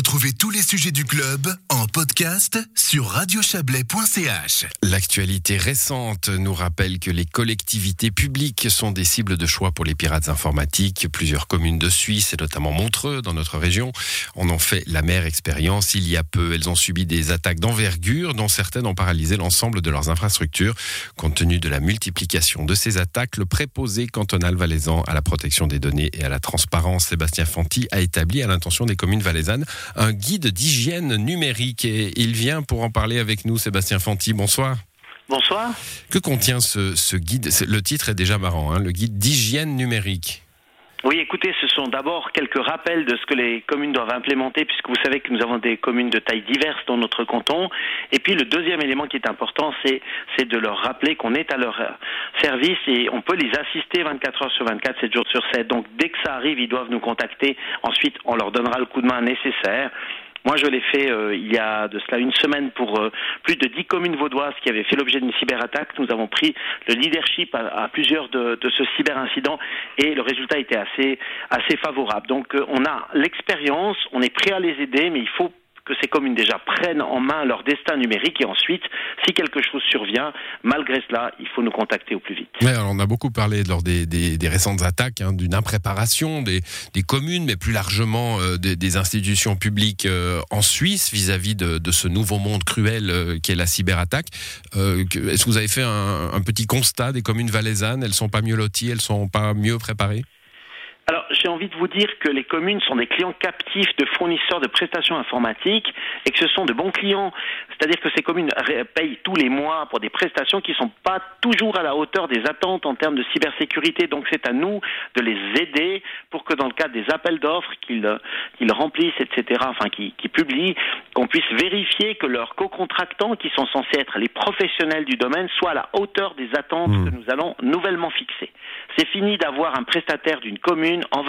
Retrouvez tous les sujets du club en podcast sur radiochablais.ch. L'actualité récente nous rappelle que les collectivités publiques sont des cibles de choix pour les pirates informatiques. Plusieurs communes de Suisse, et notamment Montreux, dans notre région, en ont fait la mère expérience. Il y a peu, elles ont subi des attaques d'envergure, dont certaines ont paralysé l'ensemble de leurs infrastructures. Compte tenu de la multiplication de ces attaques, le préposé cantonal valaisan à la protection des données et à la transparence, Sébastien Fanti, a établi à l'intention des communes valaisannes un guide d'hygiène numérique. Et il vient pour en parler avec nous, Sébastien Fanti. Bonsoir. Bonsoir. Que contient ce, guide? Le titre est déjà marrant, hein, le guide d'hygiène numérique. Oui, écoutez, ce sont d'abord quelques rappels de ce que les communes doivent implémenter, puisque vous savez que nous avons des communes de taille diverse dans notre canton. Et puis le deuxième élément qui est important, c'est, c'est de leur rappeler qu'on est à leur service et on peut les assister 24 heures sur 24, 7 jours sur 7. Donc dès que ça arrive, ils doivent nous contacter. Ensuite, on leur donnera le coup de main nécessaire. Moi, je l'ai fait euh, il y a de cela une semaine pour euh, plus de dix communes vaudoises qui avaient fait l'objet d'une cyberattaque. Nous avons pris le leadership à, plusieurs de, de, ce cyberincident et le résultat était assez assez favorable. Donc, euh, on a l'expérience, on est prêt à les aider, mais il faut que ces communes déjà prennent en main leur destin numérique et ensuite, si quelque chose survient, malgré cela, il faut nous contacter au plus vite. on a beaucoup parlé lors des, récentes attaques hein, d'une impréparation des, communes, mais plus largement euh, des, institutions publiques euh, en Suisse vis-à-vis de, ce nouveau monde cruel euh, qu'est la cyberattaque. Est-ce que vous avez fait un, un petit constat des communes valaisannes? Elles sont pas mieux loties, elles sont pas mieux préparées? Alors, j'ai envie de vous dire que les communes sont des clients captifs de fournisseurs de prestations informatiques et que ce sont de bons clients. C'est-à-dire que ces communes payent tous les mois pour des prestations qui ne sont pas toujours à la hauteur des attentes en termes de cybersécurité. Donc, c'est à nous de les aider pour que dans le cadre des appels d'offres qu'ils remplissent, etc., enfin, qu'ils publient, qu'on puisse vérifier que leurs co-contractants, qui sont censés être les professionnels du domaine, soient à la hauteur des attentes mmh. que nous allons nouvellement fixer. C'est fini d'avoir un prestataire d'une commune en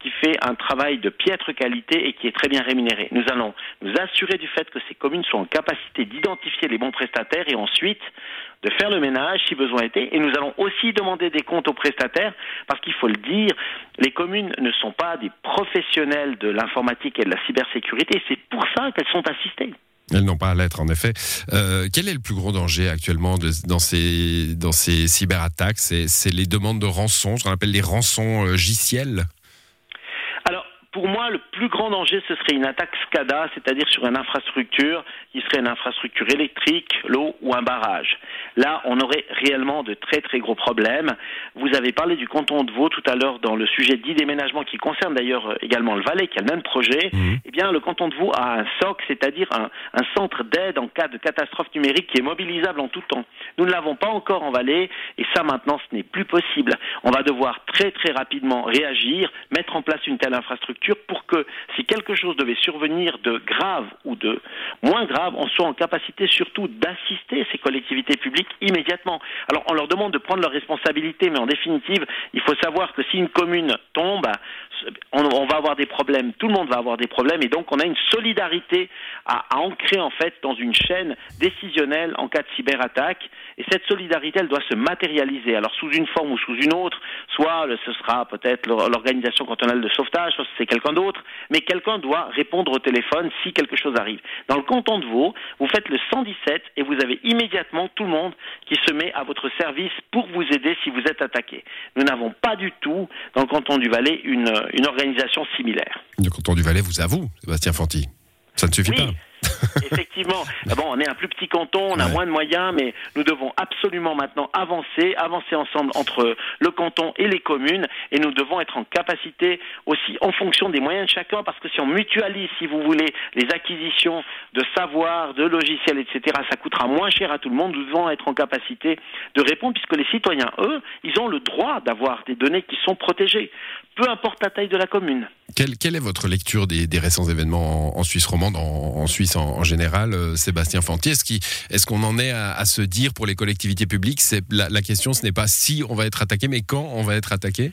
Qui fait un travail de piètre qualité et qui est très bien rémunéré. Nous allons nous assurer du fait que ces communes sont en capacité d'identifier les bons prestataires et ensuite de faire le ménage si besoin était. Et nous allons aussi demander des comptes aux prestataires parce qu'il faut le dire, les communes ne sont pas des professionnels de l'informatique et de la cybersécurité. C'est pour ça qu'elles sont assistées. Elles n'ont pas à l'être, en effet. Euh, quel est le plus gros danger actuellement dans, ces, dans ces cyberattaques? C'est les demandes de rançon, ce qu'on appelle les rançons euh, pour moi, le plus grand danger, ce serait une attaque SCADA, c'est-à-dire sur une infrastructure qui serait une infrastructure électrique, l'eau ou un barrage. Là, on aurait réellement de très très gros problèmes. Vous avez parlé du canton de Vaud tout à l'heure dans le sujet d'e-déménagement qui concerne d'ailleurs euh, également le Valais, qui a le même projet. Mmh. Eh bien, le canton de Vaud a un SOC, c'est-à-dire un, un centre d'aide en cas de catastrophe numérique qui est mobilisable en tout temps. Nous ne l'avons pas encore en Valais et ça maintenant, ce n'est plus possible. On va devoir très très rapidement réagir, mettre en place une telle infrastructure pour que si quelque chose devait survenir de grave ou de moins grave, on soit en capacité surtout d'assister ces collectivités publiques immédiatement. Alors on leur demande de prendre leurs responsabilités, mais en définitive, il faut savoir que si une commune tombe, on, va avoir des problèmes, tout le monde va avoir des problèmes, et donc on a une solidarité à, à ancrer en fait dans une chaîne décisionnelle en cas de cyberattaque, et cette solidarité, elle doit se matérialiser. Alors sous une forme ou sous une autre, soit ce sera peut-être l'organisation cantonale de sauvetage, soit c'est quelqu'un d'autre, mais quelqu'un doit répondre au téléphone si quelque chose arrive. Dans le canton de Vaud, vous faites le 117 et vous avez immédiatement tout le monde qui se met à votre service pour vous aider si vous êtes attaqué. Nous n'avons pas du tout, dans le canton du Valais, une, une organisation similaire. Le canton du Valais vous avoue, Sébastien Fanti. Ça ne suffit pas. Effectivement. Ah bon, on est un plus petit canton, on a moins de moyens, mais nous devons absolument maintenant avancer, avancer ensemble entre le canton et les communes, et nous devons être en capacité aussi, en fonction des moyens de chacun, parce que si on mutualise, si vous voulez, les acquisitions de savoir, de logiciels, etc., ça coûtera moins cher à tout le monde. Nous devons être en capacité de répondre, puisque les citoyens, eux, ils ont le droit d'avoir des données qui sont protégées, peu importe la taille de la commune. Quelle, est votre lecture des, récents événements en, Suisse romande, en, Suisse en, général, euh, Sébastien Fantier Est-ce qu'on en est à, se dire pour les collectivités publiques la, la question, ce n'est pas si on va être attaqué, mais quand on va être attaqué?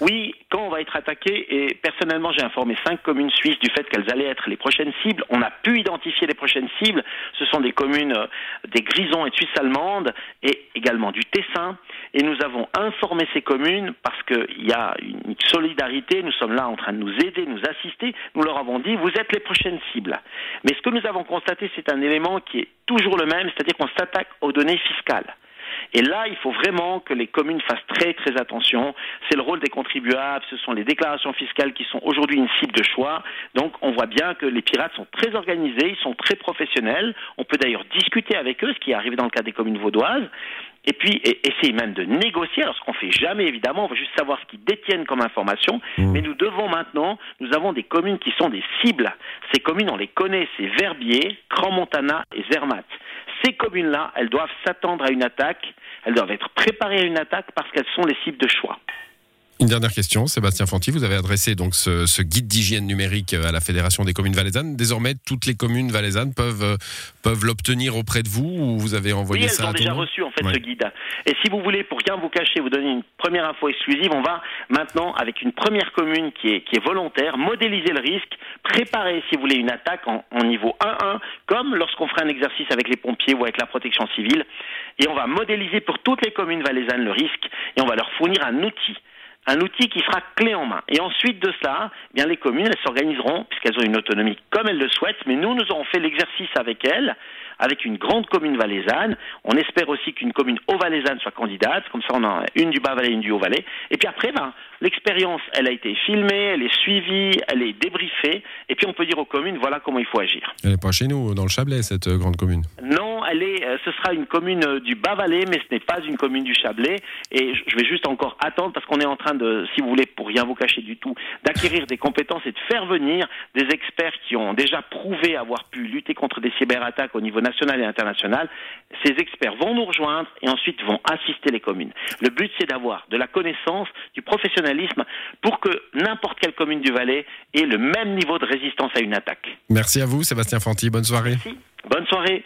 Oui, quand on va être attaquées et personnellement j'ai informé cinq communes suisses du fait qu'elles allaient être les prochaines cibles. On a pu identifier les prochaines cibles. Ce sont des communes euh, des Grisons et de Suisse allemande et également du Tessin. Et nous avons informé ces communes parce qu'il y a une solidarité. Nous sommes là en train de nous aider, nous assister. Nous leur avons dit vous êtes les prochaines cibles. Mais ce que nous avons constaté, c'est un élément qui est toujours le même, c'est-à-dire qu'on s'attaque aux données fiscales. Et là, il faut vraiment que les communes fassent très très attention. C'est le rôle des contribuables, ce sont les déclarations fiscales qui sont aujourd'hui une cible de choix. Donc on voit bien que les pirates sont très organisés, ils sont très professionnels. On peut d'ailleurs discuter avec eux, ce qui est arrivé dans le cas des communes vaudoises. Et puis essayer même de négocier, alors ce qu'on fait jamais évidemment, on veut juste savoir ce qu'ils détiennent comme information, mmh. mais nous devons maintenant, nous avons des communes qui sont des cibles. Ces communes, on les connaît, c'est Verbier, Grand Montana et Zermatt ces communes-là, elles doivent s'attendre à une attaque, elles doivent être préparées à une attaque parce qu'elles sont les cibles de choix. Une dernière question, Sébastien Fanti, vous avez adressé donc ce, guide d'hygiène numérique à la Fédération des communes valaisannes. Désormais, toutes les communes valaisannes peuvent, euh, peuvent l'obtenir auprès de vous ou vous avez envoyé oui, ça elles ont déjà reçu en fait ce guide. Et si vous voulez, pour rien vous cacher, vous donner une première info exclusive, on va maintenant, avec une première commune qui est, qui est volontaire, modéliser le risque, préparer, si vous voulez, une attaque en, en niveau 1-1, comme lorsqu'on ferait un exercice avec les pompiers ou avec la protection civile. Et on va modéliser pour toutes les communes valaisannes le risque et on va leur fournir un outil un outil qui sera clé en main. Et ensuite de cela, eh bien les communes, elles s'organiseront, puisqu'elles ont une autonomie comme elles le souhaitent, mais nous, nous aurons fait l'exercice avec elles, avec une grande commune valaisanne. On espère aussi qu'une commune haut-valaisanne soit candidate, comme ça on a une du Bas-Valais, une du Haut-Valais. Et puis après, ben, l'expérience, elle a été filmée, elle est suivie, elle est débriefée, et puis on peut dire aux communes, voilà comment il faut agir. Elle n'est pas chez nous, dans le Chablais, cette euh, grande commune Non, elle est, euh, ce sera une commune euh, du Bas-Valais, mais ce n'est pas une commune du Chablais, et je vais juste encore attendre, parce qu'on est en train de, si vous voulez, pour rien vous cacher du tout, d'acquérir des compétences et de faire venir des experts qui ont déjà prouvé avoir pu lutter contre des cyberattaques au niveau national et international. Ces experts vont nous rejoindre et ensuite vont assister les communes. Le but, c'est d'avoir de la connaissance, du professionnalisme pour que n'importe quelle commune du Valais ait le même niveau de résistance à une attaque. Merci à vous, Sébastien Fanti. Bonne soirée. Merci. Bonne soirée.